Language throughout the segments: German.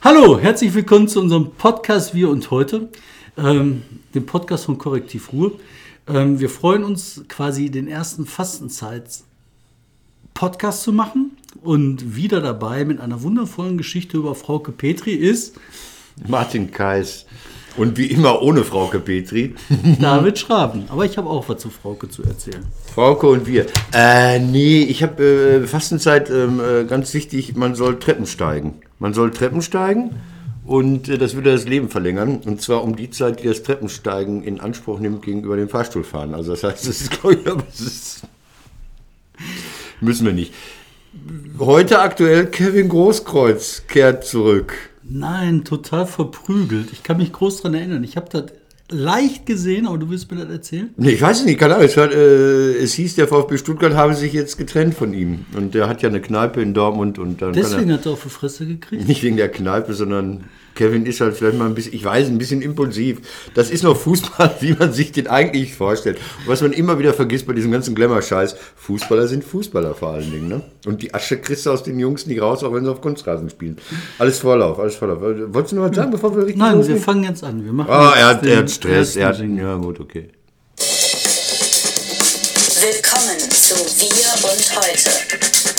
Hallo, herzlich willkommen zu unserem Podcast Wir und Heute, ähm, dem Podcast von Korrektiv Ruhe. Ähm, wir freuen uns quasi den ersten Fastenzeit-Podcast zu machen und wieder dabei mit einer wundervollen Geschichte über Frauke Petri ist Martin Kais. Und wie immer ohne Frauke Petri. David Schraben. Aber ich habe auch was zu Frauke zu erzählen. Frauke und wir. Äh, nee, ich habe äh, Fastenzeit ähm, äh, ganz wichtig, man soll Treppen steigen. Man soll Treppen steigen und äh, das würde das Leben verlängern. Und zwar um die Zeit, die das Treppensteigen in Anspruch nimmt gegenüber dem Fahrstuhlfahren. Also das heißt, das ist, glaube ich, aber das ist, müssen wir nicht. Heute aktuell Kevin Großkreuz kehrt zurück. Nein, total verprügelt. Ich kann mich groß daran erinnern. Ich habe das leicht gesehen, aber du willst mir das erzählen? Nee, ich weiß es nicht, keine Ahnung. Es, hat, äh, es hieß, der VfB Stuttgart habe sich jetzt getrennt von ihm. Und der hat ja eine Kneipe in Dortmund. Und dann Deswegen er, hat er auf die Fresse gekriegt? Nicht wegen der Kneipe, sondern Kevin ist halt vielleicht mal ein bisschen, ich weiß, ein bisschen impulsiv. Das ist noch Fußball, wie man sich den eigentlich vorstellt. Und was man immer wieder vergisst bei diesem ganzen Glamour-Scheiß, Fußballer sind Fußballer vor allen Dingen. Ne? Und die Asche kriegst du aus den Jungs nicht raus, auch wenn sie auf Kunstrasen spielen. Alles Vorlauf, alles Vorlauf. Wolltest du noch was sagen, bevor wir richtig Nein, losgehen? wir fangen jetzt an. Wir machen Ah, er hat, den er hat Stress. Er hat, ja, gut, okay. Willkommen zu Wir und Heute,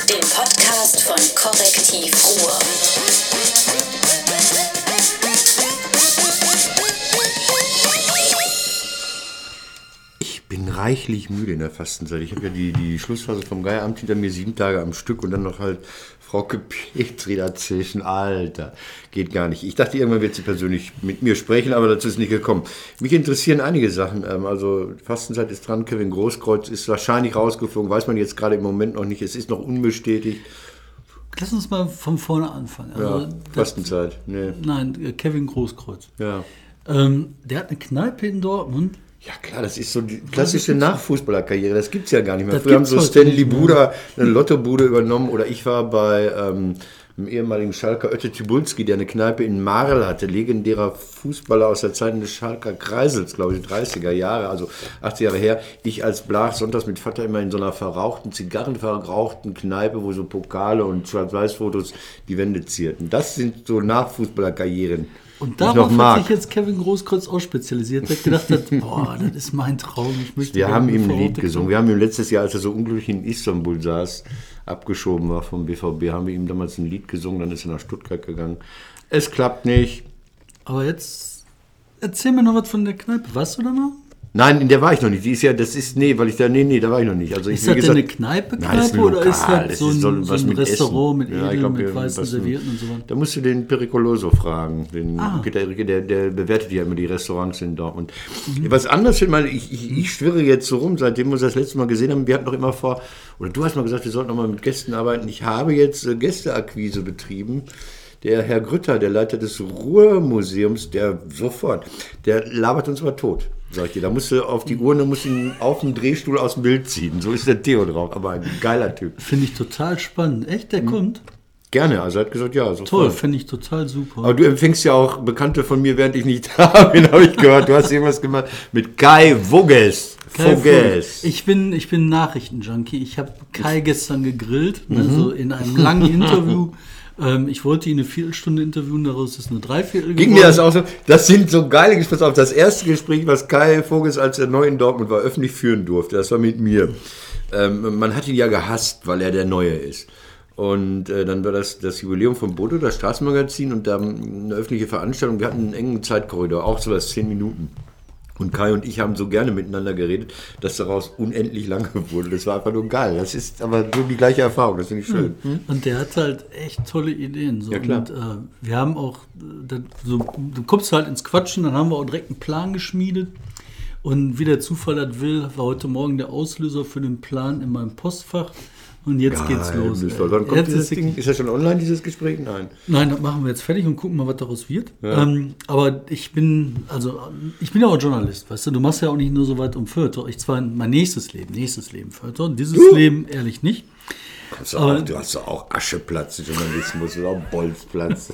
dem Podcast von Korrektiv Ruhr. Reichlich müde in der Fastenzeit. Ich habe ja die, die Schlussphase vom Geieramt hinter mir, sieben Tage am Stück und dann noch halt Frau Petri dazwischen. Alter, geht gar nicht. Ich dachte, irgendwann wird sie persönlich mit mir sprechen, aber dazu ist nicht gekommen. Mich interessieren einige Sachen. Ähm, Also Fastenzeit ist dran, Kevin Großkreuz ist wahrscheinlich rausgeflogen, weiß man jetzt gerade im Moment noch nicht. Es ist noch unbestätigt. Lass uns mal von vorne anfangen. Also, Ja, Fastenzeit, nee. nein, äh, Kevin Großkreuz. Ja. Ähm, der hat eine Kneipe in Dortmund. Ja klar, das ist so die klassische Nachfußballerkarriere. Das gibt's ja gar nicht mehr. Das Früher haben so Stanley. Buda eine Lottobude übernommen oder ich war bei ähm, einem ehemaligen Schalker Ötte Tibulski, der eine Kneipe in Marl hatte, legendärer Fußballer aus der Zeit des Schalker Kreisels, glaube ich, 30er Jahre, also 80 Jahre her. Ich als Blach sonntags mit Vater immer in so einer verrauchten, zigarrenverrauchten Kneipe, wo so Pokale und Schwarz-Weiß-Fotos die Wände zierten. Das sind so Nachfußballerkarrieren. Und darauf hat sich jetzt Kevin Großkreuz auch spezialisiert, der gedacht hat, boah, das ist mein Traum. Ich möchte Wir haben ihm ein Lied gesungen. Wir haben ihm letztes Jahr, als er so unglücklich in Istanbul saß, abgeschoben war vom BVB, haben wir ihm damals ein Lied gesungen, dann ist er nach Stuttgart gegangen. Es klappt nicht. Aber jetzt erzähl mir noch was von der Kneipe. Warst du da noch? Nein, in der war ich noch nicht. Die ist ja, das ist, nee, weil ich da, nee, nee, da war ich noch nicht. Also ich, Ist wie das denn gesagt- eine Kneipe, Nein, das ist Kneipe ein oder ist das so ein, so was ein mit Restaurant Essen. mit Ja, ich glaub, mit weißen Servietten und so weiter? Da musst du den Pericoloso fragen. Den Ah. Enrique, der, der bewertet ja immer die Restaurants in Dortmund. Mhm. Was anderes finde mal, ich, ich, ich schwirre jetzt so rum, seitdem wir uns das letzte Mal gesehen haben. Wir hatten doch immer vor, oder du hast mal gesagt, wir sollten noch mal mit Gästen arbeiten. Ich habe jetzt äh, Gästeakquise betrieben. Der Herr Grütter, der Leiter des Ruhrmuseums, der sofort, der labert uns mal tot. Sag ich dir, da musst du auf die Urne, musst ihn auf den Drehstuhl aus dem Bild ziehen. So ist der Theo drauf, aber ein geiler Typ. Finde ich total spannend. Echt, der kommt? Gerne, also er hat gesagt, ja, sofort. Toll, finde ich total super. Aber du empfängst ja auch Bekannte von mir, während ich nicht da bin, habe ich gehört. Du hast irgendwas gemacht mit Kai Voges. Kai Voges. Ich bin, ich bin Nachrichtenjunkie. Ich habe Kai gestern gegrillt, Mhm. so in einem langen Interview. ähm, ich wollte ihn eine Viertelstunde interviewen, daraus ist eine Dreiviertel Ging mir das auch so? Das sind so geile Gespräche. Auf das erste Gespräch, was Kai Voges, als er neu in Dortmund war, öffentlich führen durfte, das war mit mir. Ähm, man hat ihn ja gehasst, weil er der Neue ist. Und äh, dann war das das Jubiläum von Bodo, das Straßenmagazin, und da eine öffentliche Veranstaltung. Wir hatten einen engen Zeitkorridor, auch so was zehn Minuten. Und Kai und ich haben so gerne miteinander geredet, dass daraus unendlich lange wurde. Das war einfach nur geil. Das ist aber so die gleiche Erfahrung. Das finde ich schön. Und der hat halt echt tolle Ideen. So. Ja, klar. Und äh, wir haben auch, äh, dann so, du kommst halt ins Quatschen, dann haben wir auch direkt einen Plan geschmiedet. Und wie der Zufall das will, war heute Morgen der Auslöser für den Plan in meinem Postfach. Und jetzt geht's los. Wann kommt Jetzt dieses ist- Ding? Ist das schon online, dieses Gespräch? Nein. Nein, das machen wir jetzt fertig und gucken mal, was daraus wird. Ähm, aber ich bin, also ich bin ja auch Journalist, weißt du, du machst ja auch nicht nur so weit um Feuilleton. Ich zwar mein nächstes Leben, nächstes Leben Feuilleton, dieses Leben ehrlich nicht. Hast du, auch, du hast doch auch Ascheplatz, Journalismus oder auch Bolzplatz.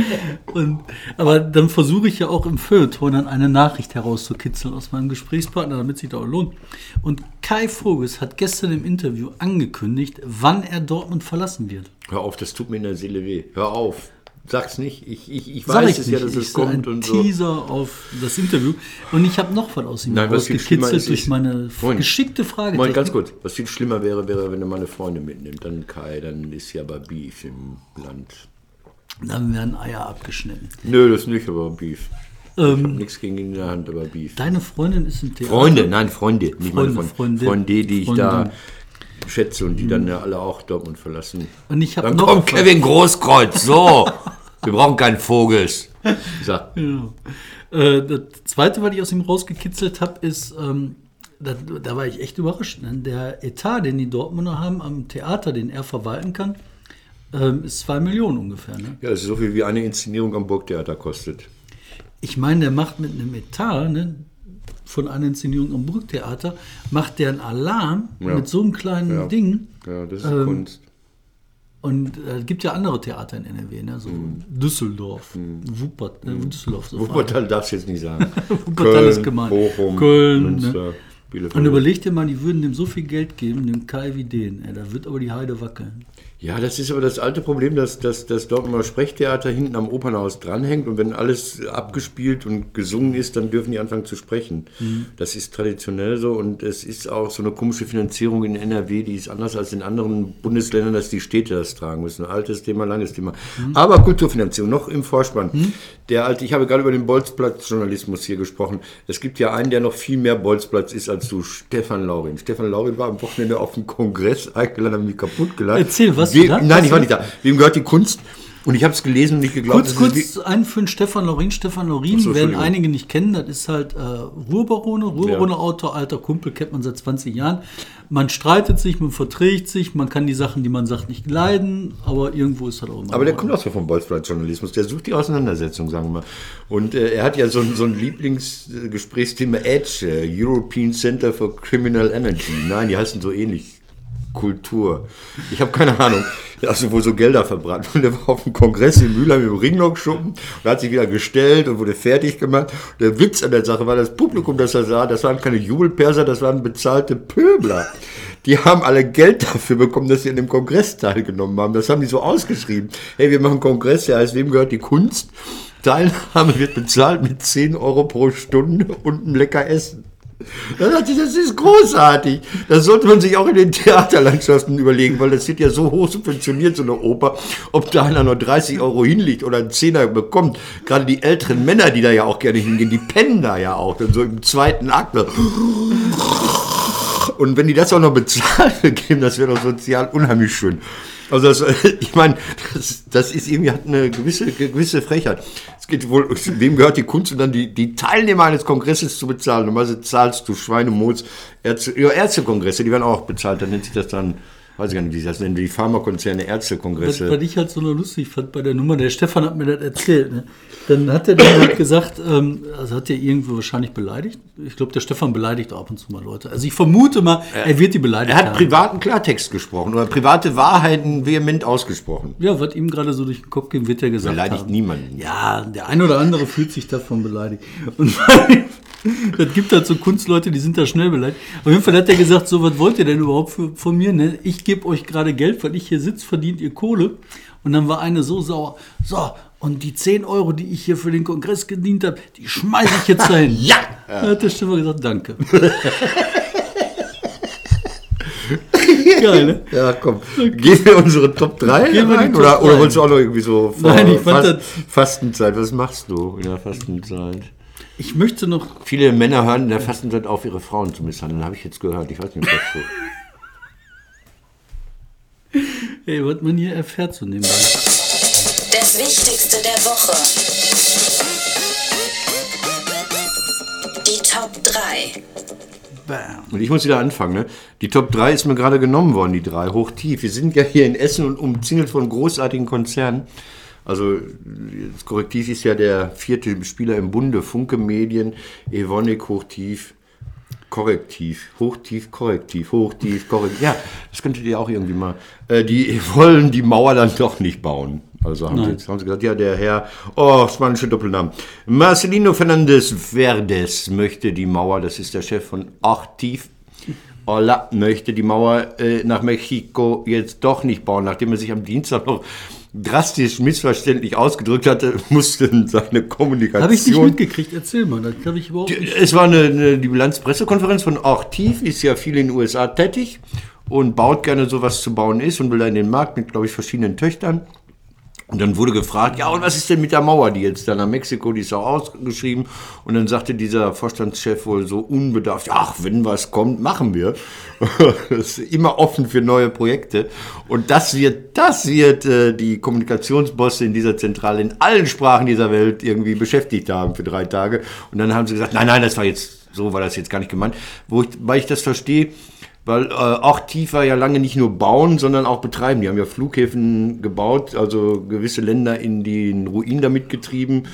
Und, aber dann versuche ich ja auch im Feuilleton dann eine Nachricht herauszukitzeln aus meinem Gesprächspartner, damit sich da auch lohnt. Und Kai Voges hat gestern im Interview angekündigt, wann er Dortmund verlassen wird. Hör auf, das tut mir in der Seele weh. Hör auf. Sag's nicht. Ich, ich, ich weiß ich es nicht. ja, dass es kommt ein und so. Teaser auf das Interview. Und ich habe noch was aus ihm Nein, rausgekitzelt ist, durch ist- meine Moin. geschickte Frage. Moin, ganz kurz. Was viel schlimmer wäre, wäre, wenn er meine Freunde mitnimmt. Dann Kai, dann ist ja aber Beef im Land. Dann werden Eier abgeschnitten. Nö, das nicht, aber Beef. Ich Ähm, hab nichts gegen in der Hand, aber Beef. deine Freundin ist im Theater. Freunde, nein, Freunde. Nicht meine Freunde, Freunde. Freundin. Freunde, die ich da Freundin. Schätze und die dann ja alle auch Dortmund verlassen. Und ich habe Dann noch kommt Kevin Großkreuz. So, wir brauchen keinen Vogels. Sag. Ja. Äh, das zweite, was ich aus ihm rausgekitzelt habe, ist, ähm, da, da war ich echt überrascht. Ne? Der Etat, den die Dortmunder haben am Theater, den er verwalten kann, ähm, ist zwei Millionen ungefähr. Ne? Ja, das ist so viel wie eine Inszenierung am Burgtheater kostet. Ich meine, der macht mit einem Etat ne, von einer Inszenierung am Burgtheater, macht der einen Alarm Ja. mit so einem kleinen Ja. Ding. Ja, das ist Ähm, Kunst. Und äh, es gibt ja andere Theater in NRW, ne? so Düsseldorf, Wuppert, äh, Düsseldorf. So Wuppertal darfst du jetzt nicht sagen. Wuppertal ist gemeint. Bochum, Köln, Münster, ne? Bielefeld. Und überleg dir mal, die würden dem so viel Geld geben, dem Kai wie den. Ey, da wird aber die Heide wackeln. Ja, das ist aber das alte Problem, dass, dass, dass Dortmunder Sprechtheater hinten am Opernhaus dranhängt und wenn alles abgespielt und gesungen ist, dann dürfen die anfangen zu sprechen. Mhm. Das ist traditionell so und es ist auch so eine komische Finanzierung in NRW, die ist anders als in anderen Bundesländern, dass die Städte das tragen müssen. Altes Thema, langes Thema. Mhm. Aber Kulturfinanzierung, noch im Vorspann. Der alte, ich habe gerade über den Bolzplatz-Journalismus hier gesprochen. Es gibt ja einen, der noch viel mehr Bolzplatz ist als du, Stefan Laurin. Stefan Laurin war am Wochenende auf dem Kongress eingeladen, hat mich kaputt geladen. Erzähl, was Wem, du da? Nein, ich war nicht da. Wem gehört die Kunst? Und ich habe es gelesen und nicht geglaubt. Kurz, kurz einführen, Stefan Lorin. Stefan Lorin so, werden einige nicht kennen. Das ist halt äh, Ruhrbarone. Ruhrbarone-Autor, alter Kumpel, kennt man seit 20 Jahren. Man streitet sich, man verträgt sich, man kann die Sachen, die man sagt, nicht leiden, aber irgendwo ist halt auch immer. Aber der kommt auch so vom Bolzplatz-Journalismus, der sucht die Auseinandersetzung, sagen wir mal. Und äh, er hat ja so, ein- so ein Lieblingsgesprächsthema Edge, äh, European Center for Criminal Energy. Nein, die heißen so ähnlich. Kultur. Ich habe keine Ahnung. Also wo so Gelder verbrannt. Und der war auf dem Kongress in Mülheim im Ringlockschuppen und hat sich wieder gestellt und wurde fertig gemacht. Der Witz an der Sache war, das Publikum, das er sah, das waren keine Jubelperser, das waren bezahlte Pöbler. Die haben alle Geld dafür bekommen, dass sie an dem Kongress teilgenommen haben. Das haben die so ausgeschrieben. Hey, wir machen Kongress, der heißt, wem gehört die Kunst? Teilnahme wird bezahlt mit 10 Euro pro Stunde und ein lecker Essen. Da dachte ich, das ist großartig. Das sollte man sich auch in den Theaterlandschaften überlegen, weil das wird ja so hoch subventioniert, so eine Oper, ob da einer nur 30 Euro hinlegt oder einen Zehner bekommt. Gerade die älteren Männer, die da ja auch gerne hingehen, die pennen da ja auch, dann so im zweiten Akt. Und wenn die das auch noch bezahlt geben, das wäre doch sozial unheimlich schön. Also das, ich meine, das, das ist irgendwie hat eine gewisse, gewisse Frechheit. Es geht wohl, wem gehört die Kunst und dann die, die Teilnehmer eines Kongresses zu bezahlen. Normalerweise zahlst du Schweinemods, Ärzte, ja, Ärztekongresse, die werden auch bezahlt, dann nennt sich das dann, weiß ich gar nicht, wie sie das nennen, die Pharmakonzerne Was, Ärztekongresse. was ich halt so lustig fand bei der Nummer, der Stefan hat mir das erzählt. Ne? Dann hat er dann halt gesagt, ähm, also hat er irgendwo wahrscheinlich beleidigt. Ich glaube, der Stefan beleidigt auch ab und zu mal Leute. Also ich vermute mal, er wird die beleidigt Er hat haben. privaten Klartext gesprochen oder private Wahrheiten vehement ausgesprochen. Ja, was ihm gerade so durch den Kopf geht, wird er gesagt Beleidigt haben. niemanden. Ja, der ein oder andere fühlt sich davon beleidigt. Und das gibt halt so Kunstleute, die sind da schnell beleidigt. Auf jeden Fall hat er gesagt, so, was wollt ihr denn überhaupt für, von mir? Ne? Ich gebe euch gerade Geld, weil ich hier sitze, verdient ihr Kohle. Und dann war eine so sauer. So, und die 10 Euro, die ich hier für den Kongress gedient habe, die schmeiße ich jetzt dahin. Ja! Da hat der Stefan gesagt, danke. Geil, ne? Ja, komm. Gehen wir unsere Top 3 Gehen rein? Top Oder, oder wolltest du auch noch irgendwie so vor Nein, ich fand das- Fastenzeit? Was machst du in der Fastenzeit? Ich möchte noch Viele Männer hören in der Fastenzeit auf, ihre Frauen zu misshandeln. Habe ich jetzt gehört. Ich weiß nicht, ob das so Ey, was man hier erfährt so nebenbei. Das Wichtigste der Woche. Die Top 3. Bam. Und ich muss wieder anfangen. Ne? Die Top 3 ist mir gerade genommen worden, die drei, hochtief. Wir sind ja hier in Essen und umzingelt von großartigen Konzernen. Also das Korrektiv ist ja der vierte Spieler im Bunde, Funke Medien, Evonik hochtief, Korrektiv, hochtief, korrektiv, hochtief, korrektiv. Ja, das könntet ihr auch irgendwie mal. Äh, die wollen die Mauer dann doch nicht bauen. Also haben, sie, jetzt, haben sie gesagt, ja, der Herr, oh, spanische Doppelnamen. Marcelino Fernandez Verdes möchte die Mauer, das ist der Chef von Achtiv, Hola möchte die Mauer äh, nach Mexiko jetzt doch nicht bauen, nachdem er sich am Dienstag noch drastisch missverständlich ausgedrückt hatte, mussten seine Kommunikation. Habe ich nicht mitgekriegt, erzähl mal, das kann ich überhaupt nicht. Es war eine, eine die Bilanzpressekonferenz von Ortiv, ist ja viel in den USA tätig und baut gerne so, was zu bauen ist und will da in den Markt mit, glaube ich, verschiedenen Töchtern. Und dann wurde gefragt, ja, und was ist denn mit der Mauer, die jetzt da nach Mexiko, die ist auch ausgeschrieben. Und dann sagte dieser Vorstandschef wohl so unbedarft, ach, wenn was kommt, machen wir. das ist immer offen für neue Projekte. Und das wird, das wird äh, die Kommunikationsbosse in dieser Zentrale in allen Sprachen dieser Welt irgendwie beschäftigt haben für drei Tage. Und dann haben sie gesagt, nein, nein, das war jetzt, so war das jetzt gar nicht gemeint. Wo ich, weil ich das verstehe, weil äh, auch tiefer ja lange nicht nur bauen, sondern auch betreiben. Die haben ja Flughäfen gebaut, also gewisse Länder in den Ruin damit getrieben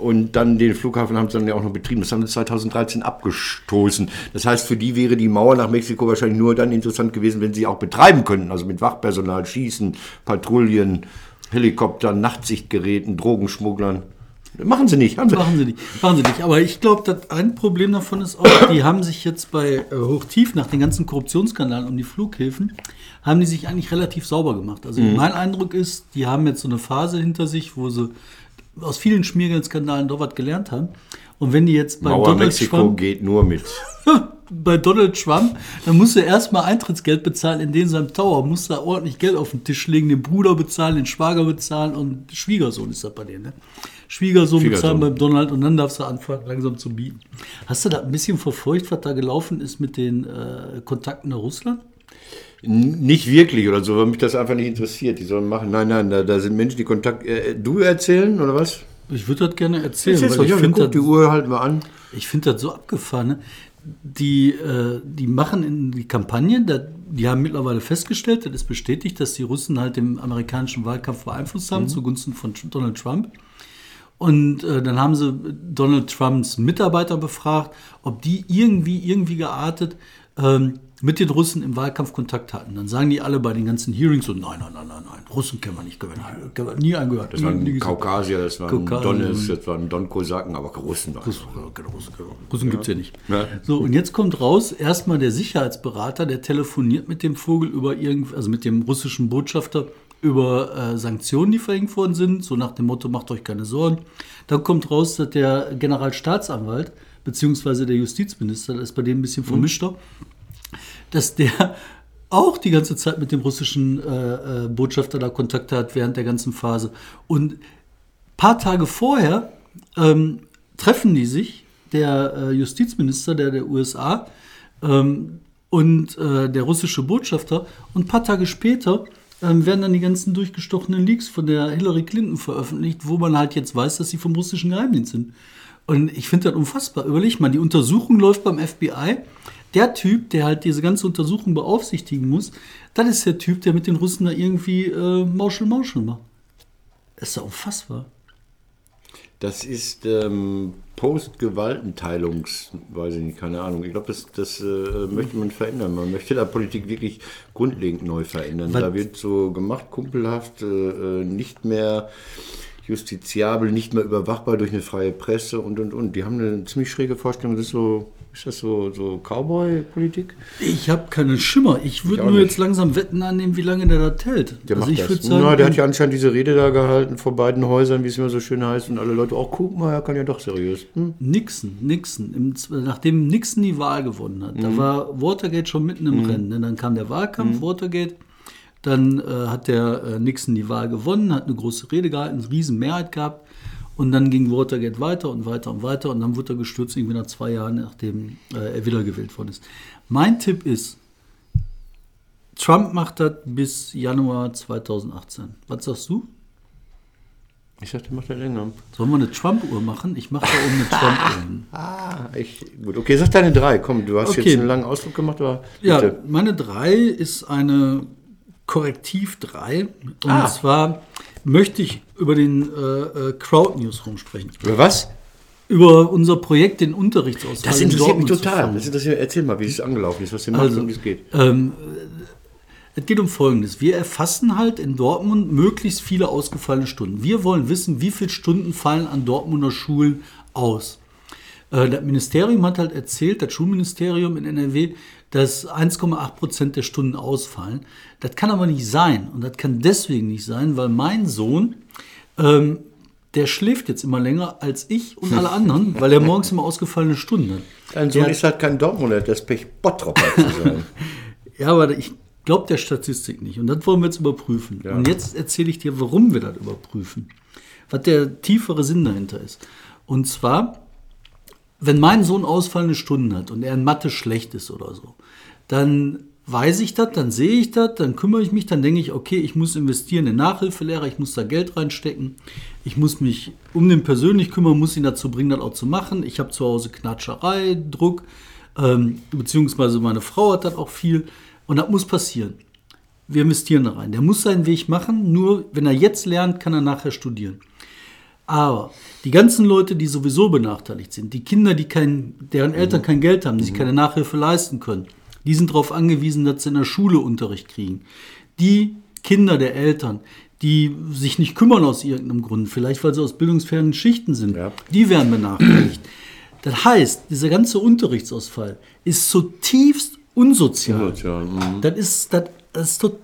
und dann den Flughafen haben sie dann ja auch noch betrieben. Das haben sie 2013 abgestoßen. Das heißt, für die wäre die Mauer nach Mexiko wahrscheinlich nur dann interessant gewesen, wenn sie auch betreiben könnten, also mit Wachpersonal, Schießen, Patrouillen, Helikoptern, Nachtsichtgeräten, Drogenschmugglern. Machen sie nicht, haben sie. Machen sie nicht, machen sie nicht. Aber ich glaube, ein Problem davon ist auch, die haben sich jetzt bei äh, Hochtief nach den ganzen Korruptionsskandalen um die Flughäfen, haben die sich eigentlich relativ sauber gemacht. Also mein Eindruck ist, die haben jetzt so eine Phase hinter sich, wo sie aus vielen Schmiergeldskandalen doch was gelernt haben. Und wenn die jetzt bei Mauer Donald Mexiko Trump geht nur mit. bei Donald Trump, dann musst du erstmal Eintrittsgeld bezahlen in den seinem Tower, musst da ordentlich Geld auf den Tisch legen, den Bruder bezahlen, den Schwager bezahlen und Schwiegersohn ist das bei denen, ne? Schwiegersohn, bezahlen beim Donald und dann darfst du anfangen, langsam zu bieten. Hast du da ein bisschen verfolgt, was da gelaufen ist mit den äh, Kontakten nach Russland? Nicht wirklich oder so, weil mich das einfach nicht interessiert. Die sollen machen. Nein, nein, da, da sind Menschen, die Kontakt. Äh, du erzählen oder was? Ich würde das gerne erzählen, weil doch, ich ja, finde die das, Uhr halten wir an. ich find das so abgefahren. Ne? Die, äh, die machen in die Kampagne, da, die haben mittlerweile festgestellt, das ist bestätigt, dass die Russen halt den amerikanischen Wahlkampf beeinflusst haben zugunsten von Donald Trump. Und äh, dann haben sie Donald Trumps Mitarbeiter befragt, ob die irgendwie, irgendwie geartet ähm, mit den Russen im Wahlkampf Kontakt hatten. Dann sagen die alle bei den ganzen Hearings so, nein, nein, nein, nein, nein, Russen kennen wir nicht, kennen wir nicht, kennen wir nie angehört. Das nie, waren nie. Kaukasier, das waren Kaukasier. Donnes, das waren Don-Kosaken, aber Russen waren. Russen, keine Russen, keine Russen gibt es ja nicht. Ja. So, und jetzt kommt raus, erstmal der Sicherheitsberater, der telefoniert mit dem Vogel über irgend, also mit dem russischen Botschafter über äh, Sanktionen, die verhängt worden sind, so nach dem Motto, macht euch keine Sorgen. Dann kommt raus, dass der Generalstaatsanwalt, beziehungsweise der Justizminister, das ist bei dem ein bisschen vermischter, dass der auch die ganze Zeit mit dem russischen äh, äh, Botschafter da Kontakt hat während der ganzen Phase. Und paar Tage vorher ähm, treffen die sich, der äh, Justizminister der, der USA ähm, und äh, der russische Botschafter. Und ein paar Tage später ähm, werden dann die ganzen durchgestochenen Leaks von der Hillary Clinton veröffentlicht, wo man halt jetzt weiß, dass sie vom russischen Geheimdienst sind. Und ich finde das unfassbar. Überleg mal, die Untersuchung läuft beim FBI. Der Typ, der halt diese ganze Untersuchung beaufsichtigen muss, das ist der Typ, der mit den Russen da irgendwie äh, Mauschel Mauschel macht. Das ist ja unfassbar. Das ist ähm, Post-Gewaltenteilungs, weiß ich nicht, keine Ahnung. Ich glaube, das, das äh, möchte man verändern. Man möchte da Politik wirklich grundlegend neu verändern. Was- Da wird so gemacht, kumpelhaft, äh, äh, nicht mehr justiziabel, nicht mehr überwachbar durch eine freie Presse und und und. Die haben eine ziemlich schräge Vorstellung. Das ist so, ist das so, so Cowboy-Politik? Ich habe keinen Schimmer. Ich würde nur nicht. jetzt langsam Wetten annehmen, wie lange der da hält. Der macht ich das. sagen, Na, der hat ja anscheinend diese Rede da gehalten vor beiden Häusern, wie es immer so schön heißt, und alle Leute, oh, guck mal, er kann ja doch seriös. Hm? Nixon, Nixon, im, nachdem Nixon die Wahl gewonnen hat, Mhm. da war Watergate schon mitten im Rennen. Ne? Dann kam der Wahlkampf, Mhm. Watergate, dann äh, hat der äh, Nixon die Wahl gewonnen, hat eine große Rede gehalten, eine riesen Mehrheit gehabt und dann ging Watergate weiter und weiter und weiter und dann wurde er gestürzt, irgendwie nach zwei Jahren, nachdem äh, er wiedergewählt worden ist. Mein Tipp ist, Trump macht das bis Januar 2018. Was sagst du? Ich dachte, macht er länger. Sollen wir eine Trump-Uhr machen? Ich mache da oben eine Trump-Uhr hin. Ah, ich, gut, okay, sag deine drei. Komm, du hast Okay. jetzt einen langen Ausdruck gemacht, aber Ja, bitte. meine 3 ist eine Korrektiv 3. Und Ah. zwar möchte ich über den äh, äh, Crowd Newsroom sprechen. Über was? Über unser Projekt, den Unterrichtsausfall. Das in interessiert mich Dortmund zu total. Das interessiert, erzähl mal, wie es angelaufen ist, was ihr macht Also, und wie es geht. ähm, es geht um Folgendes. Wir erfassen halt in Dortmund möglichst viele ausgefallene Stunden. Wir wollen wissen, wie viele Stunden fallen an Dortmunder Schulen aus. Äh, das Ministerium hat halt erzählt, das Schulministerium in NRW, dass 1,8 Prozent der Stunden ausfallen. Das kann aber nicht sein. Und das kann deswegen nicht sein, weil mein Sohn, ähm, der schläft jetzt immer länger als ich und alle anderen, weil er morgens immer ausgefallene Stunden hat. Dein Sohn Der- ist halt kein Dortmunder, das Pech Bottroper zu sein. Ja, aber ich glaube der Statistik nicht. Und das wollen wir jetzt überprüfen. Und jetzt erzähle ich dir, warum wir das überprüfen. Was der tiefere Sinn dahinter ist. Und zwar, wenn mein Sohn ausfallende Stunden hat und er in Mathe schlecht ist oder so, dann weiß ich das, dann sehe ich das, dann kümmere ich mich, dann denke ich, okay, ich muss investieren in Nachhilfelehrer, ich muss da Geld reinstecken, ich muss mich um den persönlich kümmern, muss ihn dazu bringen, das auch zu machen. Ich habe zu Hause Knatscherei, Druck, ähm, beziehungsweise meine Frau hat das auch viel und das muss passieren. Wir investieren da rein. Der muss seinen Weg machen, nur wenn er jetzt lernt, kann er nachher studieren. Aber die ganzen Leute, die sowieso benachteiligt sind, die Kinder, die kein, deren Eltern kein Geld haben, die sich keine Nachhilfe leisten können, die sind darauf angewiesen, dass sie in der Schule Unterricht kriegen. Die Kinder der Eltern, die sich nicht kümmern aus irgendeinem Grund, vielleicht weil sie aus bildungsfernen Schichten sind, Ja. die werden benachteiligt. Das heißt, dieser ganze Unterrichtsausfall ist zutiefst unsozial. Unsozial, mhm. Das ist, das, das ist total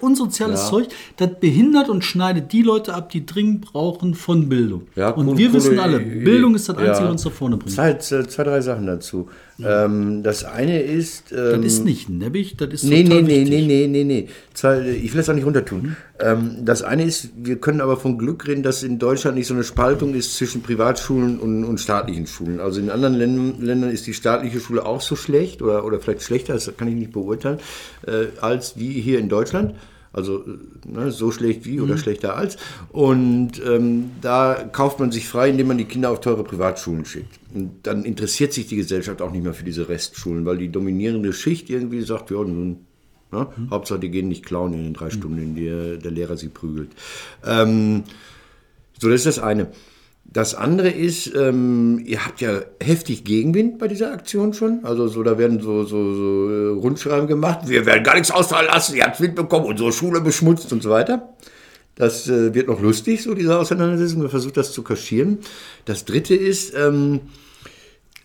unsoziales Ja. Zeug. Das behindert und schneidet die Leute ab, die dringend brauchen von Bildung. Ja, und cool- wir coole wissen alle. Bildung ist das. Einzige, was uns nach vorne bringt. Zwei, zwei, drei Sachen dazu. Ähm, das eine ist. Das Ähm, ist nicht nebbig, das ist Nee, nee, total nee, wichtig. nee, nee, nee, nee. Zwei, ich will das auch nicht runter tun. Ähm, das eine ist, wir können aber von Glück reden, dass in Deutschland nicht so eine Spaltung ist zwischen Privatschulen und, und staatlichen Schulen. Also in anderen Ländern, Ländern ist die staatliche Schule auch so schlecht oder, oder vielleicht schlechter, das kann ich nicht beurteilen, äh, als wie hier in Deutschland. Also äh, ne, so schlecht wie oder schlechter als. Und ähm, da kauft man sich frei, indem man die Kinder auf teure Privatschulen schickt. Und dann interessiert sich die Gesellschaft auch nicht mehr für diese Restschulen, weil die dominierende Schicht irgendwie sagt, ja, nun, ne, Hauptsache die gehen nicht klauen in den drei Stunden, in der der Lehrer sie prügelt. Ähm, so, das ist das eine. Das andere ist, ähm, ihr habt ja heftig Gegenwind bei dieser Aktion schon. Also so, da werden so, so, so äh, Rundschreiben gemacht. Wir werden gar nichts ausfallen lassen. Ihr habt Wind bekommen, unsere Schule beschmutzt und so weiter. Das äh, wird noch lustig, so diese Auseinandersetzung. Wir versuchen das zu kaschieren. Das dritte ist, ähm,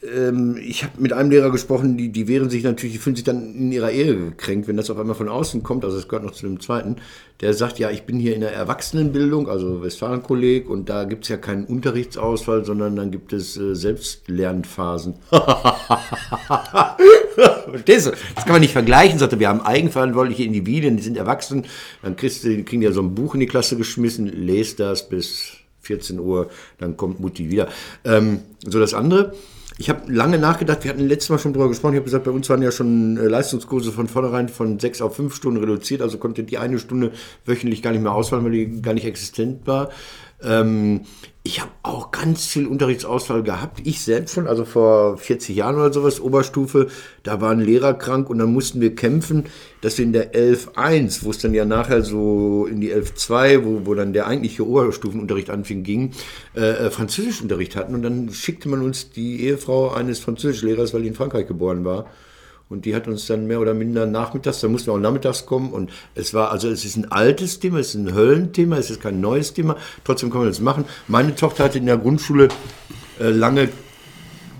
ähm, ich habe mit einem Lehrer gesprochen, die, die wehren sich natürlich, die fühlen sich dann in ihrer Ehre gekränkt, wenn das auf einmal von außen kommt. Also das gehört noch zu dem zweiten. Der sagt, ja, ich bin hier in der Erwachsenenbildung, also Westfalenkolleg, und da gibt es ja keinen Unterrichtsausfall, sondern dann gibt es äh, Selbstlernphasen. Verstehst du? Das kann man nicht vergleichen. Sagte, wir haben eigenverantwortliche Individuen, die sind erwachsen. Dann kriegst du, kriegen die ja so ein Buch in die Klasse geschmissen, lest das bis 14 Uhr, dann kommt Mutti wieder. Ähm, so das andere. Ich habe lange nachgedacht, wir hatten letztes Mal schon drüber gesprochen, ich habe gesagt, bei uns waren ja schon äh, Leistungskurse von vornherein von sechs auf fünf Stunden reduziert, also konnte die eine Stunde wöchentlich gar nicht mehr ausfallen, weil die gar nicht existent war. Ähm, ich habe auch ganz viel Unterrichtsausfall gehabt. Ich selbst schon, also vor 40 Jahren oder sowas, Oberstufe, da war ein Lehrer krank und dann mussten wir kämpfen, dass wir in der 11.1, wo es dann ja nachher so in die 11.2, wo, wo dann der eigentliche Oberstufenunterricht anfing, ging, äh, äh, Französischunterricht hatten. Und dann schickte man uns die Ehefrau eines Französischlehrers, weil die in Frankreich geboren war. Und die hat uns dann mehr oder minder nachmittags, da mussten wir auch nachmittags kommen. Und es war, also es ist ein altes Thema, es ist ein Höllenthema, es ist kein neues Thema. Trotzdem kann man das machen. Meine Tochter hatte in der Grundschule äh, lange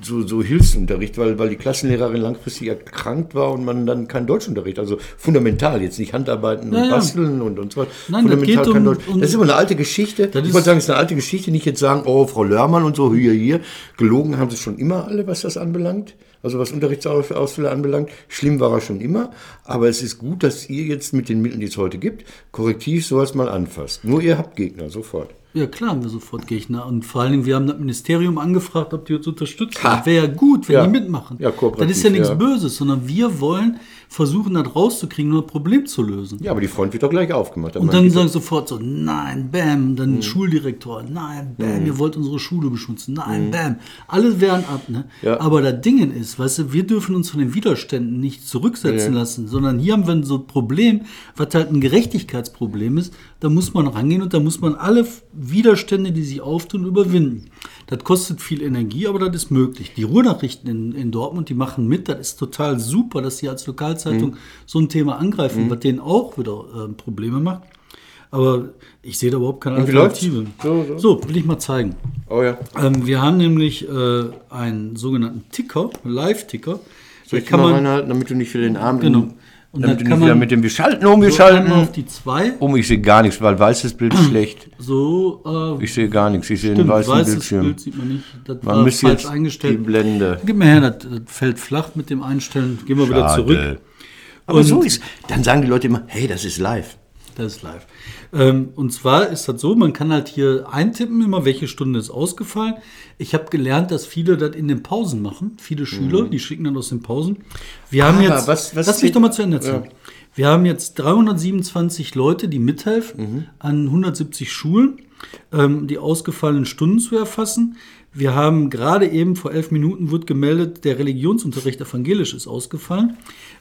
so, so Hilfsunterricht, weil, weil die Klassenlehrerin langfristig erkrankt war und man dann keinen Deutschunterricht, also fundamental, jetzt nicht Handarbeiten Ja, und ja. Basteln und, und so weiter. Nein, das fundamental geht kein um- Deutsch. um- Das ist immer eine alte Geschichte. Das Ich wollte sagen, es ist eine alte Geschichte, nicht jetzt sagen, oh, Frau Lörmann und so, hier, hier. Gelogen haben sie schon immer alle, was das anbelangt. Also was Unterrichtsausfälle anbelangt. Schlimm war er schon immer. Aber es ist gut, dass ihr jetzt mit den Mitteln, die es heute gibt, korrektiv sowas mal anfasst. Nur ihr habt Gegner, sofort. Ja, klar haben wir sofort Gegner. Und vor allen Dingen, wir haben das Ministerium angefragt, ob die uns unterstützen. Ha. Das wäre ja gut, wenn Ja. die mitmachen. Ja, kooperativ, das ist ja nichts ja. Böses, sondern wir wollen versuchen, das rauszukriegen, nur ein Problem zu lösen. Ja, aber die Front wird doch gleich aufgemacht. Und dann sagen sofort so, nein, bam, dann Schuldirektor, nein, bam, ihr wollt unsere Schule beschmutzen, nein, bam. Alle wehren ab, ne? Ja. Aber das Ding ist, weißt du, wir dürfen uns von den Widerständen nicht zurücksetzen lassen, sondern hier haben wir so ein Problem, was halt ein Gerechtigkeitsproblem ist, da muss man rangehen und da muss man alle Widerstände, die sich auftun, überwinden. Das kostet viel Energie, aber das ist möglich. Die Ruhrnachrichten in, in Dortmund, die machen mit, das ist total super, dass sie als Lokalzeitung Mhm. so ein Thema angreifen, was denen auch wieder äh, Probleme macht. Aber ich sehe da überhaupt keine? Alternative. So, so. so, will ich mal zeigen. Oh ja. Ähm, wir haben nämlich äh, einen sogenannten Ticker, Live-Ticker. Soll ich kann mal reinhalten, damit du nicht für den Arm... Genau. Und damit dann kann wieder man mit dem Wir schalten um, wir so schalten auf die zwei, Um, ich sehe gar nichts, weil weißes Bild ist schlecht. so, äh, Ich sehe gar nichts, ich sehe den weißen weißes Bildschirm. Bild sieht man nicht. Das Man war falsch jetzt eingestellt. die Blende. Gib mir her, das, das fällt flach mit dem Einstellen. Gehen wir wieder zurück. Schade. Aber Und- so ist, dann sagen die Leute immer, hey, das ist live. Das ist live. Ähm, und zwar ist das so, man kann halt hier eintippen, immer welche Stunde ist ausgefallen. Ich habe gelernt, dass viele das in den Pausen machen. Viele Schüler, die schicken dann aus den Pausen. Wir haben Mhm. Ah, jetzt, was- was lass mich doch mal zu Ende erzählen. Wir haben jetzt 327 Leute, die mithelfen, Mhm. an 170 Schulen, ähm, die ausgefallenen Stunden zu erfassen. Wir haben gerade eben vor elf Minuten wird gemeldet, der Religionsunterricht evangelisch ist ausgefallen.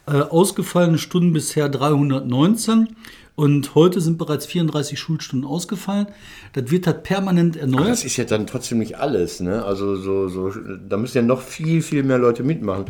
Äh, ausgefallene Stunden bisher 319 und heute sind bereits 34 Schulstunden ausgefallen. Das wird halt permanent erneuert. Das ist ja dann trotzdem nicht alles, ne? Also so, so, da müssen ja noch viel, viel mehr Leute mitmachen.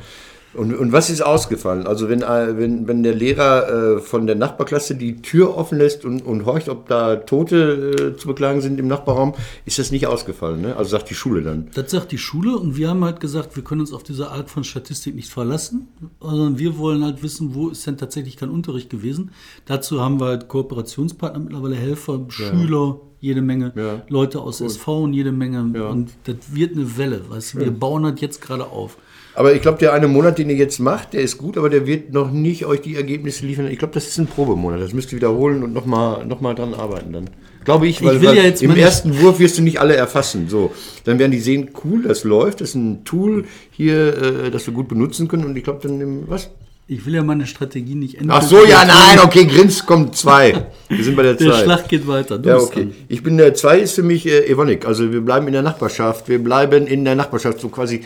Und, und was ist ausgefallen? Also wenn, äh, wenn, wenn der Lehrer äh, von der Nachbarklasse die Tür offen lässt und, und horcht, ob da Tote äh, zu beklagen sind im Nachbarraum, ist das nicht ausgefallen, ne? Also sagt die Schule dann. Das sagt die Schule und wir haben halt gesagt, wir können uns auf diese Art von Statistik nicht verlassen, sondern wir wollen halt wissen, wo ist denn tatsächlich kein Unterricht gewesen. Dazu haben wir halt Kooperationspartner, mittlerweile Helfer, Schüler, jede Menge, Ja. Leute aus SV und jede Menge. Und das wird eine Welle, weißt du, wir bauen halt jetzt gerade auf. Aber ich glaube, der eine Monat, den ihr jetzt macht, der ist gut, aber der wird noch nicht euch die Ergebnisse liefern. Ich glaube, das ist ein Probemonat. Das müsst ihr wiederholen und nochmal noch mal dran arbeiten dann. Glaube ich, weil, Ich weil ja im ersten Wurf wirst du nicht alle erfassen. So, dann werden die sehen, cool, das läuft, das ist ein Tool hier, äh, das wir gut benutzen können. Und ich glaube, dann im, was? Ich will ja meine Strategie nicht ändern. Ach so, ja, nein, okay, Grins kommt zwei. Wir sind bei der Der zwei. Schlag geht weiter. Ja, okay. Ich bin der zwei ist für mich äh, Evonik. Also wir bleiben in der Nachbarschaft. Wir bleiben in der Nachbarschaft, so quasi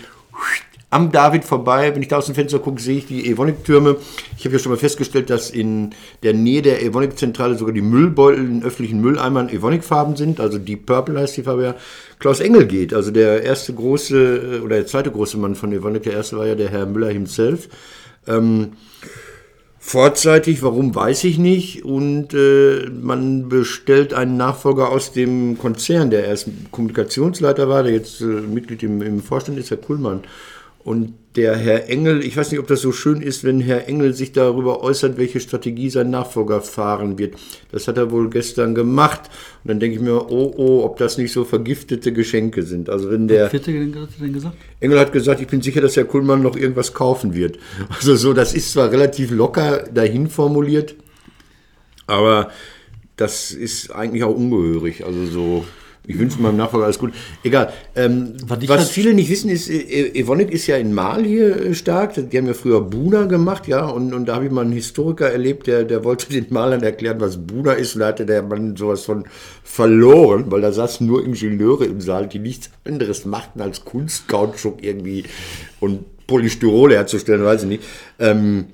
am David vorbei. Wenn ich da aus dem Fenster gucke, sehe ich die Evonik-Türme. Ich habe ja schon mal festgestellt, dass in der Nähe der Evonik-Zentrale sogar die Müllbeutel in öffentlichen Mülleimern Evonik-Farben sind. Also Deep Purple heißt die Farbe ja. Klaus Engel geht, also der erste große äh, oder der zweite große Mann von Evonik. Der erste war ja der Herr Müller himself. Ähm, Vorzeitig, warum weiß ich nicht. Und äh, man bestellt einen Nachfolger aus dem Konzern, der erst Kommunikationsleiter war, der jetzt äh, Mitglied im, im Vorstand ist, Herr Kuhlmann. Und der Herr Engel, ich weiß nicht, ob das so schön ist, wenn Herr Engel sich darüber äußert, welche Strategie sein Nachfolger fahren wird. Das hat er wohl gestern gemacht. Und dann denke ich mir, oh, oh, ob das nicht so vergiftete Geschenke sind. Also wenn der... Er hat er denn gesagt? Engel hat gesagt, ich bin sicher, dass Herr Kuhlmann noch irgendwas kaufen wird. Also so, das ist zwar relativ locker dahin formuliert, aber das ist eigentlich auch ungehörig. Also so, ich wünsche meinem Nachfolger alles gut. Egal. Ähm, Was viele nicht wissen, ist, äh, Evonik ist ja in Mal hier äh, stark. Die haben ja früher Buna gemacht, ja. Und, und da habe ich mal einen Historiker erlebt, der, der wollte den Malern erklären, was Buna ist. Und da hatte der Mann sowas von verloren, weil da saßen nur Ingenieure im Saal, die nichts anderes machten als Kunstkautschuk irgendwie und Polystyrole herzustellen, weiß ich nicht. Ähm,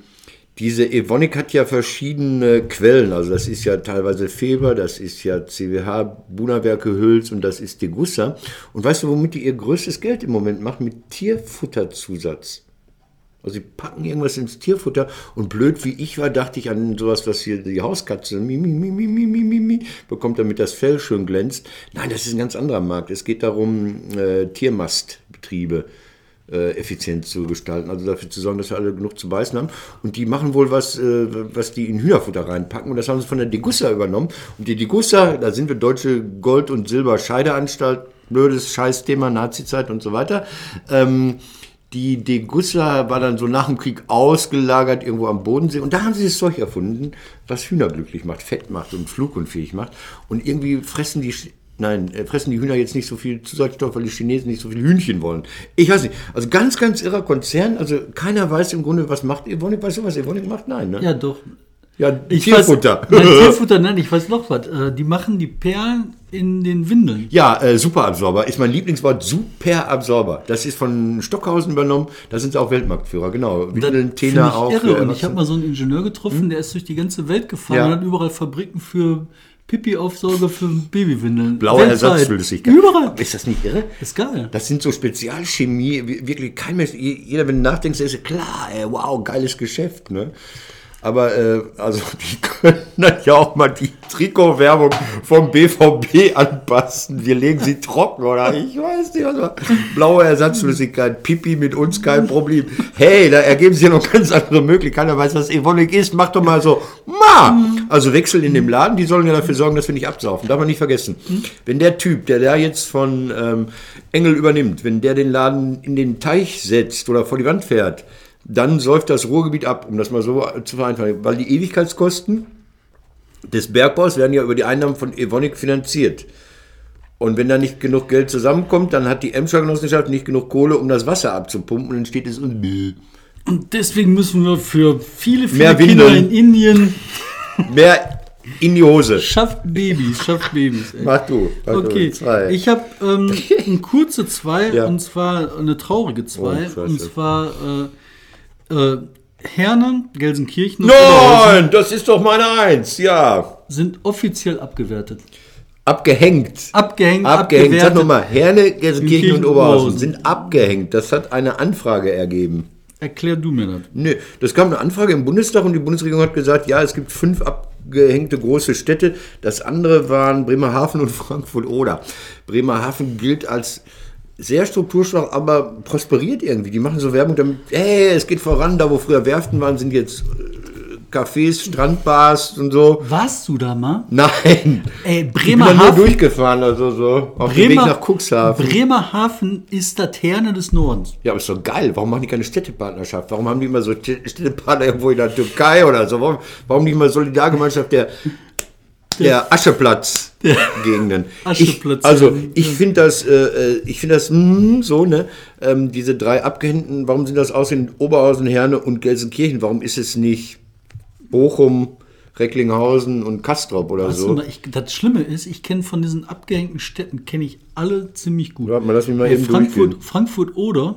diese Evonik hat ja verschiedene Quellen. Also das ist ja teilweise Feber, das ist ja CWH, Bunawerke Hüls und das ist Degussa. Und weißt du, womit die ihr größtes Geld im Moment machen? Mit Tierfutterzusatz. Also sie packen irgendwas ins Tierfutter und blöd wie ich war, dachte ich an sowas, was hier die Hauskatze mi, mi, mi, mi, mi, mi, mi, mi, bekommt, damit das Fell schön glänzt. Nein, das ist ein ganz anderer Markt. Es geht darum, äh, Tiermastbetriebe effizient zu gestalten, also dafür zu sorgen, dass wir alle genug zu beißen haben. Und die machen wohl was, äh, was die in Hühnerfutter reinpacken. Und das haben sie von der Degussa übernommen. Und die Degussa, da sind wir Deutsche Gold- und Silber-Scheideanstalt, blödes Scheißthema, Nazizeit und so weiter. Ähm, die Degussa war dann so nach dem Krieg ausgelagert irgendwo am Bodensee und da haben sie das Zeug erfunden, was Hühner glücklich macht, fett macht und flugunfähig macht. Und irgendwie fressen die, nein, äh, fressen die Hühner jetzt nicht so viel Zusatzstoff, weil die Chinesen nicht so viel Hühnchen wollen. Ich weiß nicht. Also ganz, ganz irrer Konzern. Also keiner weiß im Grunde, was macht Evonik. Weißt du, was Evonik macht? Nein, ne? Ja, doch. ja Ich Tierfutter. Weiß, nein, Tierfutter, nein, ich weiß noch was. Äh, Die machen die Perlen in den Windeln. Ja, äh, Superabsorber ist mein Lieblingswort. Superabsorber. Das ist von Stockhausen übernommen. Da sind sie auch Weltmarktführer, genau. Windeln, Tena ich auch. irre. Und ich habe mal so einen Ingenieur getroffen, der ist durch die ganze Welt gefahren Ja. und hat überall Fabriken für Pipi-Aufsauger für Babywindeln. Blaue Weltweit. Ersatzflüssigkeit. Überall. Ist das nicht irre? Ist geil. Das sind so Spezialchemie, wi- wirklich kein Mensch, jeder, wenn du nachdenkst, ist klar, ey, wow, geiles Geschäft, ne? Aber, äh, also, die können dann ja auch mal die Trikotwerbung vom BVB anpassen. Wir legen sie trocken oder ich weiß nicht. Was war. Blaue Ersatzflüssigkeit, Pipi mit uns kein Problem. Hey, da ergeben sich ja noch ganz andere Möglichkeiten. Keiner weiß, was Evonik ist. Mach doch mal so, ma! Also Wechsel in dem Laden, die sollen ja dafür sorgen, dass wir nicht absaufen. Darf man nicht vergessen. Wenn der Typ, der da jetzt von ähm, Engel übernimmt, wenn der den Laden in den Teich setzt oder vor die Wand fährt, dann säuft das Ruhrgebiet ab, um das mal so zu vereinfachen. Weil die Ewigkeitskosten des Bergbaus werden ja über die Einnahmen von Evonik finanziert. Und wenn da nicht genug Geld zusammenkommt, dann hat die Emscher Genossenschaft nicht genug Kohle, um das Wasser abzupumpen. Und dann steht es und Und deswegen müssen wir für viele, viele Mehr Kinder Windeln. in Indien mehr in die Hose. schafft Babys, schafft Babys. Ey. Mach du. Mach Okay, du. Zwei. ich habe ähm, eine kurze zwei Ja. und zwar eine traurige zwei Oh, und zwar äh, äh, Herne, Gelsenkirchen Nein, das ist doch meine Eins. Ja. sind offiziell abgewertet. Abgehängt. Abgehängt, Abgehängt. Sag nochmal, Herne, Gelsenkirchen Kirchen und Oberhausen Oberhausen. sind abgehängt. Das hat eine Anfrage ergeben. Erklär du mir das. Nö, das kam eine Anfrage im Bundestag und die Bundesregierung hat gesagt, ja, es gibt fünf abgehängte große Städte. Das andere waren Bremerhaven und Frankfurt-Oder. Bremerhaven gilt als sehr strukturschwach, aber prosperiert irgendwie. Die machen so Werbung damit, hey, es geht voran, da wo früher Werften waren, sind jetzt äh, Cafés, Strandbars und so. Warst du da mal? Nein. Ey, Ich bin da nur Bremerhaven, durchgefahren, also so, auf dem Weg nach Cuxhaven. Bremerhaven ist das Herne des Nordens. Ja, aber ist doch geil. Warum machen die keine Städtepartnerschaft? Warum haben die immer so Städte- Städtepartner irgendwo in der Türkei oder so? Warum, warum nicht mal Solidargemeinschaft der, der Ascheplatz-Gegenden? Ascheplatz- Ich, also, ich finde das, äh, äh, ich finde das mm, so, ne? Ähm, diese drei Abgehängten, warum sind das aus in Oberhausen, Herne und Gelsenkirchen? Warum ist es nicht Bochum, Recklinghausen und Kastrop oder Weißt du so? ich, das Schlimme ist, ich kenne von diesen abgehängten Städten, kenne ich alle ziemlich gut. Warte mal, lass mich mal Ey, eben Frankfurt, durchgehen. Frankfurt oder?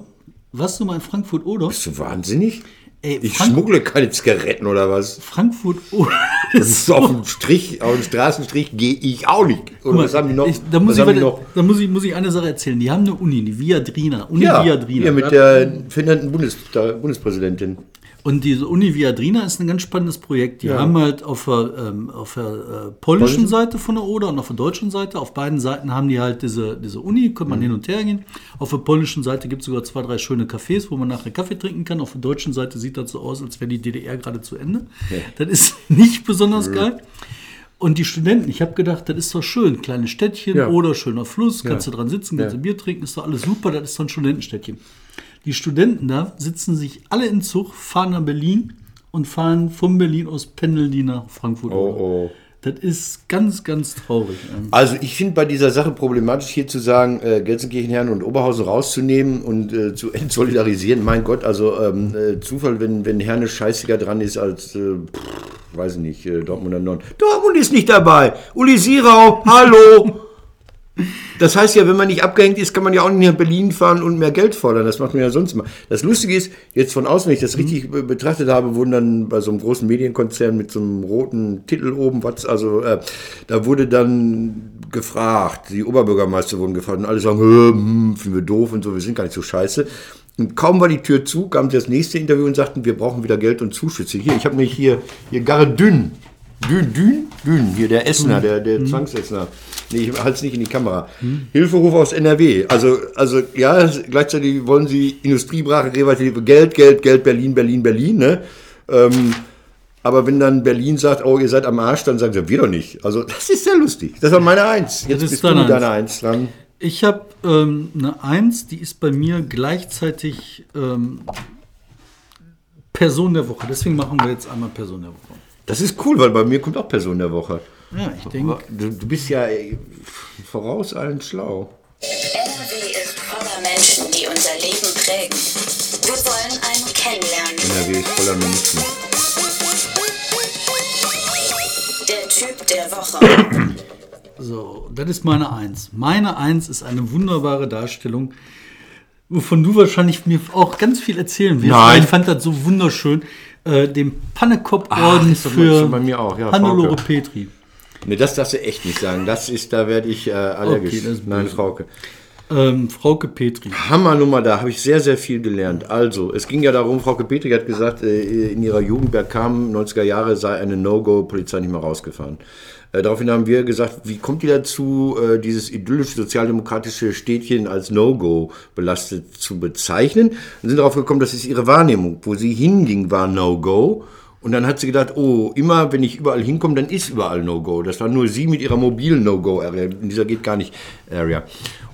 Warst du mal in Frankfurt oder? Bist du wahnsinnig? Ey, ich Frank- schmuggle keine Zigaretten oder was? Frankfurt oder? Das ist auf dem Strich, auf dem Straßenstrich gehe ich auch nicht. Oder was haben die noch? Ich, da muss, ich, weiter- noch? da muss, ich, muss ich eine Sache erzählen. Die haben eine Uni, die Viadrina. Uni Ja, Viadrina. hier mit der finnenden Bundes, Bundespräsidentin. Und diese Uni Viadrina ist ein ganz spannendes Projekt. Die Ja. haben halt auf der, ähm, auf der äh, polnischen Seite von der Oder und auf der deutschen Seite, auf beiden Seiten haben die halt diese, diese Uni, kann Mhm. man hin und her gehen. Auf der polnischen Seite gibt es sogar zwei, drei schöne Cafés, wo man nachher Kaffee trinken kann. Auf der deutschen Seite sieht das so aus, als wäre die DDR gerade zu Ende. Das ist nicht besonders geil. Und die Studenten, ich habe gedacht, das ist doch schön. Kleine Städtchen Ja. oder schöner Fluss, kannst Ja. du dran sitzen, kannst du Bier trinken, ist doch alles super, das ist doch ein Studentenstädtchen. Die Studenten da sitzen sich alle in Zug, fahren nach Berlin und fahren von Berlin aus pendeln die nach Frankfurt. Oh, oh. Das ist ganz, ganz traurig. Also ich finde bei dieser Sache problematisch hier zu sagen, äh, Gelsenkirchen, Herne und Oberhausen rauszunehmen und äh, zu entsolidarisieren. Mein Gott, also ähm, äh, Zufall, wenn, wenn Herne scheißiger dran ist als, äh, pff, weiß ich nicht, äh, Dortmund und Nord. Dortmund ist nicht dabei. Uli Sirau, hallo. Das heißt ja, wenn man nicht abgehängt ist, kann man ja auch nicht nach Berlin fahren und mehr Geld fordern. Das macht man ja sonst immer. Das Lustige ist, jetzt von außen, wenn ich das richtig be- betrachtet habe, wurden dann bei so einem großen Medienkonzern mit so einem roten Titel oben, was, also äh, da wurde dann gefragt, die Oberbürgermeister wurden gefragt und alle sagen, "Hö, hm, finden wir doof und so, wir sind gar nicht so scheiße. Und kaum war die Tür zu, kam das nächste Interview und sagten, wir brauchen wieder Geld und Zuschüsse. Hier, ich habe nämlich hier, hier Garre Dünn. Dün, Dün, Dün, hier der Essener, der, der Zwangsessener. Nee, ich halte es nicht in die Kamera. Hilferuf aus NRW. Also, also ja, gleichzeitig wollen sie Industriebrache, Geld, Geld, Geld, Berlin, Berlin, Berlin. Ne? Ähm, aber wenn dann Berlin sagt, oh, ihr seid am Arsch, dann sagen sie, wir doch nicht. Also das ist sehr lustig. Das war meine Eins. Jetzt ist bist du deine Eins. deiner Eins dran. Ich habe ähm, eine Eins, die ist bei mir gleichzeitig ähm, Person der Woche. Deswegen machen wir jetzt einmal Person der Woche. Das ist cool, weil bei mir kommt auch Person der Woche. Ja, ich denke, Du, du bist ja ey, voraus allen schlau. NRW ist voller Menschen, die unser Leben prägen. Wir wollen einen kennenlernen. NRW ist voller Menschen. Der Typ der Woche. So, das ist meine Eins. Meine Eins ist eine wunderbare Darstellung, wovon du wahrscheinlich mir auch ganz viel erzählen wirst. Nein. Ich fand das so wunderschön. Äh, den Ach, Pannekopf-Orden ist doch mal- ist für doch bei mir auch, ja, Hannelore Frauke. Petri. Ne, das darfst du echt nicht sagen. Das ist, da werde ich äh, allergisch. Okay, das ist Nein. Frauke. Ähm, Frauke Petri. Hammernummer, da habe ich sehr, sehr viel gelernt. Also, es ging ja darum, Frau Petri hat gesagt, äh, in ihrer Jugend kam 90er Jahre, sei eine No-Go-Polizei nicht mehr rausgefahren. Äh, daraufhin haben wir gesagt, wie kommt die dazu, äh, dieses idyllische sozialdemokratische Städtchen als No-Go belastet zu bezeichnen? Und sind darauf gekommen, das ist ihre Wahrnehmung. Wo sie hinging, war No-Go. Und dann hat sie gedacht, oh, immer wenn ich überall hinkomme, dann ist überall No-Go. Das war nur sie mit ihrer mobilen No-Go-Area. In dieser geht gar nicht Area.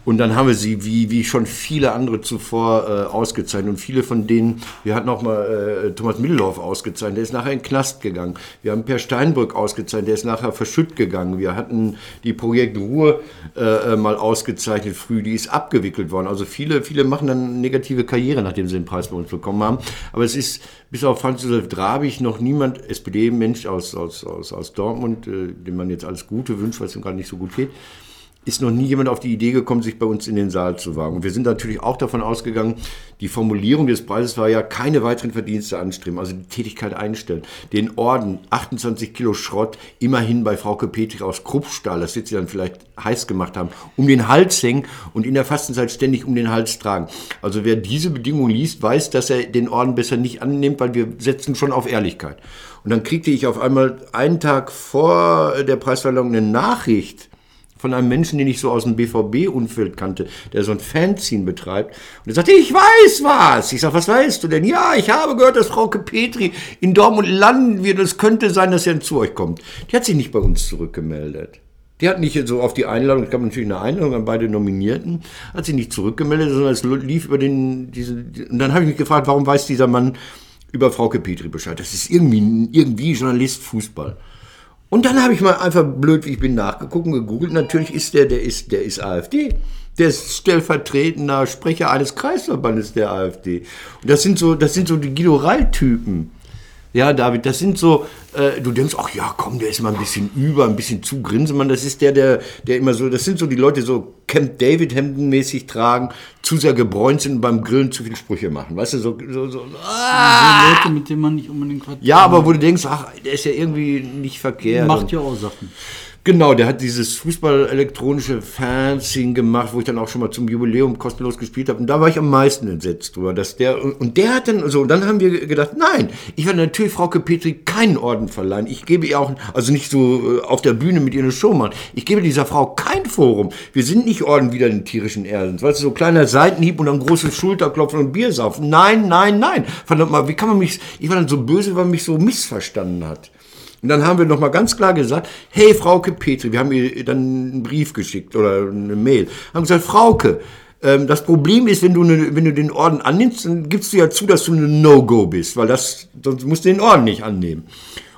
Und dann haben wir sie, wie, wie schon viele andere zuvor, äh, ausgezeichnet. Und viele von denen, wir hatten auch mal äh, Thomas Middeldorf ausgezeichnet, der ist nachher in den Knast gegangen. Wir haben Per Steinbrück ausgezeichnet, der ist nachher verschütt gegangen. Wir hatten die Projekt Ruhr äh, äh, mal ausgezeichnet früh, die ist abgewickelt worden. Also viele, viele machen dann negative Karriere, nachdem sie den Preis bei uns bekommen haben. Aber es ist bis auf Franz Josef Drabig noch niemand, SPD-Mensch aus, aus, aus, aus Dortmund, äh, dem man jetzt alles Gute wünscht, weil es ihm gerade nicht so gut geht, ist noch nie jemand auf die Idee gekommen, sich bei uns in den Saal zu wagen. Und wir sind natürlich auch davon ausgegangen, die Formulierung des Preises war ja keine weiteren Verdienste anstreben, also die Tätigkeit einstellen. Den Orden, 28 Kilo Schrott, immerhin bei Frauke Petri aus Kruppstahl, das wird sie dann vielleicht heiß gemacht haben, um den Hals hängen und in der Fastenzeit ständig um den Hals tragen. Also wer diese Bedingung liest, weiß, dass er den Orden besser nicht annimmt, weil wir setzen schon auf Ehrlichkeit. Und dann kriegte ich auf einmal einen Tag vor der Preisverleihung eine Nachricht, von einem Menschen, den ich so aus dem BVB-Umfeld kannte, der so ein Fanzine betreibt. Und er sagte, ich weiß was. Ich sag, was weißt du denn? Ja, ich habe gehört, dass Frau Petri in Dortmund landen wird. Es könnte sein, dass er zu euch kommt. Die hat sich nicht bei uns zurückgemeldet. Die hat nicht so auf die Einladung, es gab natürlich eine Einladung an beide Nominierten, hat sich nicht zurückgemeldet, sondern es lief über den, diese, und dann habe ich mich gefragt, warum weiß dieser Mann über Frau Petri Bescheid? Das ist irgendwie, irgendwie Journalist Fußball. Und dann habe ich mal einfach blöd, wie ich bin, nachgeguckt und gegoogelt. Natürlich ist der, der ist, der ist AfD. Der ist stellvertretender Sprecher eines Kreisverbandes der AfD. Und das sind so, das sind so die Guido Rall-Typen. Ja, David, das sind so, äh, du denkst, ach ja, komm, der ist mal ein bisschen über, ein bisschen zu Grinsemann. Das ist der, der, der immer so, das sind so die Leute, so Camp David Hemden mäßig tragen, zu sehr gebräunt sind und beim Grillen zu viele Sprüche machen. Weißt du, so, so, so, ah! Leute, mit denen man nicht unbedingt quatscht. Ja, aber wo du denkst, ach, der ist ja irgendwie nicht verkehrt. Macht ja auch Sachen. Genau, der hat dieses Fußball-elektronische Fernsehen gemacht, wo ich dann auch schon mal zum Jubiläum kostenlos gespielt habe. Und da war ich am meisten entsetzt drüber, dass der, und der hat dann, so, und dann haben wir gedacht, nein, ich werde natürlich Frauke Petri keinen Orden verleihen. Ich gebe ihr auch, also nicht so äh, auf der Bühne mit ihr eine Show machen. Ich gebe dieser Frau kein Forum. Wir sind nicht Orden wieder den tierischen Erdens. Weißt du, so kleiner Seitenhieb und dann großes Schulterklopfen und Bier saufen. Nein, nein, nein. Verdammt mal, wie kann man mich, ich war dann so böse, weil man mich so missverstanden hat. Und dann haben wir nochmal ganz klar gesagt, hey Frauke Petri, wir haben ihr dann einen Brief geschickt oder eine Mail, haben gesagt, Frauke, ähm, das Problem ist, wenn du, ne, wenn du den Orden annimmst, dann gibst du ja zu, dass du eine No-Go bist, weil das, sonst musst du den Orden nicht annehmen.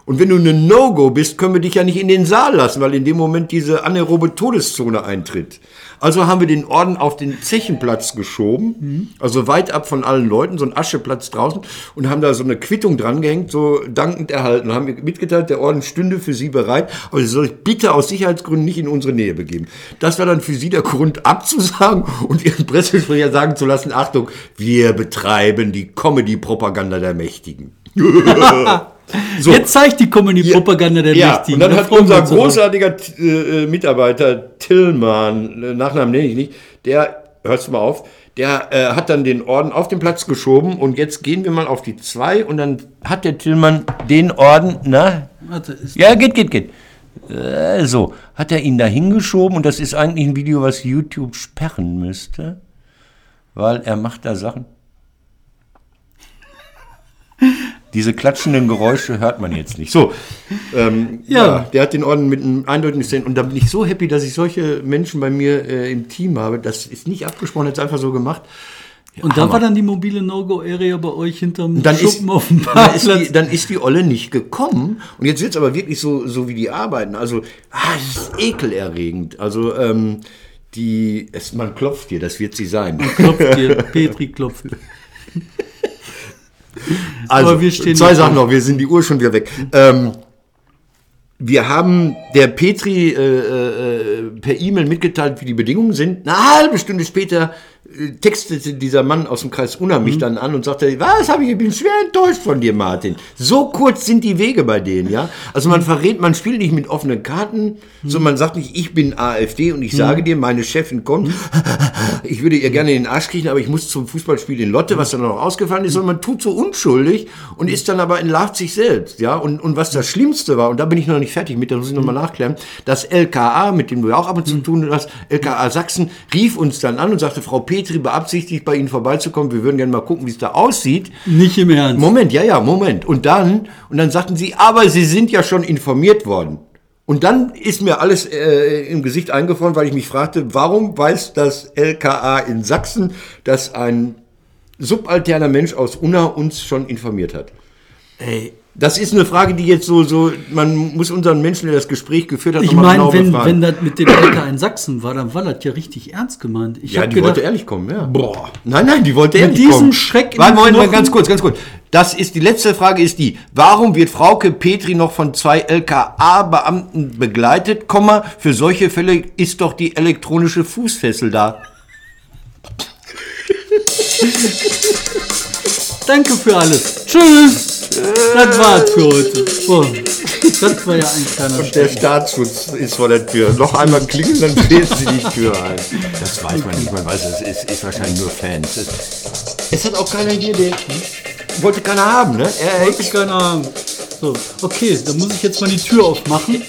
Und wenn du eine No-Go bist, können wir dich ja nicht in den Saal lassen, weil in dem Moment diese anaerobe Todeszone eintritt. Also haben wir den Orden auf den Zechenplatz geschoben, mhm. also weit ab von allen Leuten, so ein Ascheplatz draußen, und haben da so eine Quittung drangehängt, so dankend erhalten. Haben wir mitgeteilt, der Orden stünde für Sie bereit, aber Sie soll sich bitte aus Sicherheitsgründen nicht in unsere Nähe begeben. Das war dann für Sie der Grund abzusagen und Ihren Pressesprecher sagen zu lassen, Achtung, wir betreiben die Comedy-Propaganda der Mächtigen. So. Jetzt zeigt die Comedy-Propaganda der ja, Mächtigen. Und dann hat unser großartiger äh, Mitarbeiter Tillmann, äh, Nachnamen nenne ich nicht, der, hörst du mal auf, der äh, hat dann den Orden auf den Platz geschoben und jetzt gehen wir mal auf die zwei und dann hat der Tillmann den Orden, na? Warte, ja, geht, geht, geht. Äh, so, hat er ihn da hingeschoben und das ist eigentlich ein Video, was YouTube sperren müsste, weil er macht da Sachen. Diese klatschenden Geräusche hört man jetzt nicht. So, ähm, ja. ja. der hat den Orden mit einem eindeutigen Szenen. Und da bin ich so happy, dass ich solche Menschen bei mir äh, im Team habe. Das ist nicht abgesprochen, jetzt einfach so gemacht. Ja, und da war dann die mobile No-Go-Area bei euch hinterm dann Schuppen ist, auf dem Parkplatz. Dann ist, die, dann ist die Olle nicht gekommen. Und jetzt wird es aber wirklich so, so wie die arbeiten. Also, ah, das ist ekelerregend. Also, ähm, die, es, man klopft dir, das wird sie sein. Man klopft dir, Petri klopft. Also, zwei Sachen noch, wir sind die Uhr schon wieder weg. Ähm, wir haben der Petri äh, äh, per E-Mail mitgeteilt, wie die Bedingungen sind. Eine halbe Stunde später äh, textete dieser Mann aus dem Kreis Unna mich dann an und sagte, was habe ich, ich bin schwer enttäuscht von dir, Martin. So kurz sind die Wege bei denen, ja. Also man verrät, man spielt nicht mit offenen Karten, so man sagt nicht, ich bin AfD und ich sage dir, meine Chefin kommt, ich würde ihr gerne in den Arsch kriechen, aber ich muss zum Fußballspiel in Lotte, was dann noch ausgefallen ist, sondern man tut so unschuldig und ist dann aber entlarvt sich selbst, ja. Und, und was das Schlimmste war, und da bin ich noch nicht fertig mit, da muss ich nochmal nachklären, das LKA, mit dem du ja auch ab und zu tun hast, LKA Sachsen, rief uns dann an und sagte, Frau Petri beabsichtigt, bei Ihnen vorbeizukommen, wir würden gerne mal gucken, wie es da aussieht. Nicht im Ernst. Moment, ja, ja, Moment. Und dann, und dann sagten sie, aber Sie sind ja schon informiert worden. Und dann ist mir alles äh, im Gesicht eingefroren, weil ich mich fragte, warum weiß das LKA in Sachsen, dass ein subalterner Mensch aus Unna uns schon informiert hat? Ey, Das ist eine Frage, die jetzt so, so, man muss unseren Menschen, der das Gespräch geführt hat, ich noch mal meine, genau wenn, befragen. wenn das mit dem LK in Sachsen war, dann war das ja richtig ernst gemeint. Ich ja, die gedacht, wollte ehrlich kommen, ja. Boah. Nein, nein, die wollte Mit ehrlich diesem kommen. Schreck in Warte, den Moment, mal ganz kurz, ganz kurz. Das ist, die letzte Frage ist die, warum wird Frauke Petri noch von zwei LKA-Beamten begleitet, Komma, für solche Fälle ist doch die elektronische Fußfessel da. Danke für alles. Tschüss. Das war's für heute. Boah, das war ja ein kleiner Der Staatsschutz ist vor der Tür. Noch einmal klingeln, dann treten sie die Tür ein. Das weiß man nicht, man weiß, es ist, ist wahrscheinlich nur Fans. Es, es hat auch keiner hier, der wollte keiner haben, ne? Er, Ich keine Ahnung. So, okay, dann muss ich jetzt mal die Tür aufmachen.